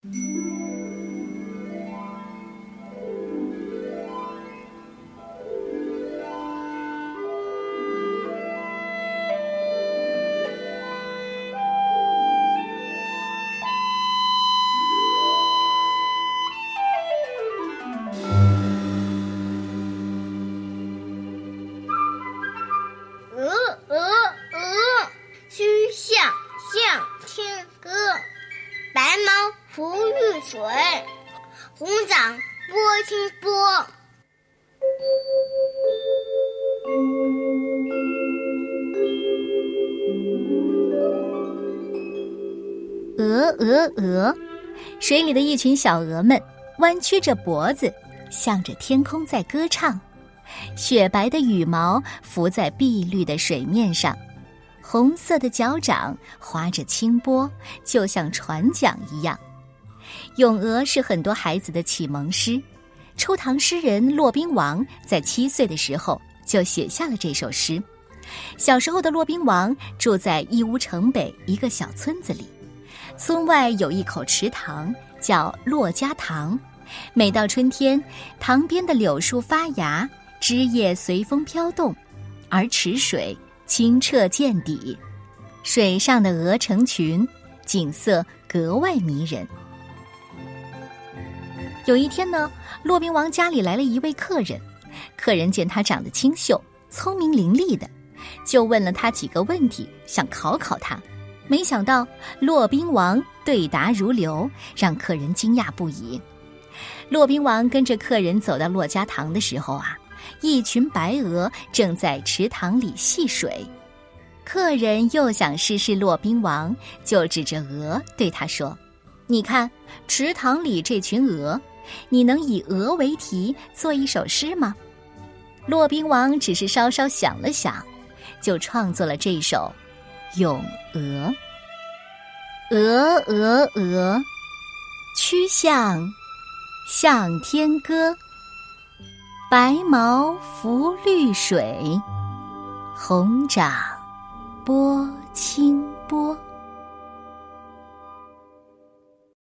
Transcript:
鹅鹅鹅，曲项向天歌。白毛浮遇水，红掌拨清波。鹅鹅鹅，水里的一群小鹅们弯曲着脖子，向着天空在歌唱。雪白的羽毛浮在碧绿的水面上，红色的脚掌划着清波，就像船桨一样。《咏鹅》是很多孩子的启蒙诗，初唐诗人骆宾王在七岁的时候就写下了这首诗。小时候的骆宾王住在义乌城北一个小村子里，村外有一口池塘，叫骆家塘。每到春天，塘边的柳树发芽。枝叶随风飘动，而池水清澈见底，水上的鹅成群，景色格外迷人。有一天呢，骆宾王家里来了一位客人，客人见他长得清秀、聪明伶俐的，就问了他几个问题，想考考他。没想到骆宾王对答如流，让客人惊讶不已。骆宾王跟着客人走到骆家塘的时候啊。一群白鹅正在池塘里戏水，客人又想试试骆宾王，就指着鹅对他说：“你看，池塘里这群鹅，你能以鹅为题做一首诗吗？”骆宾王只是稍稍想了想，就创作了这首《咏鹅》：“鹅鹅鹅，曲项向天歌。”白毛浮绿水，红掌拨清。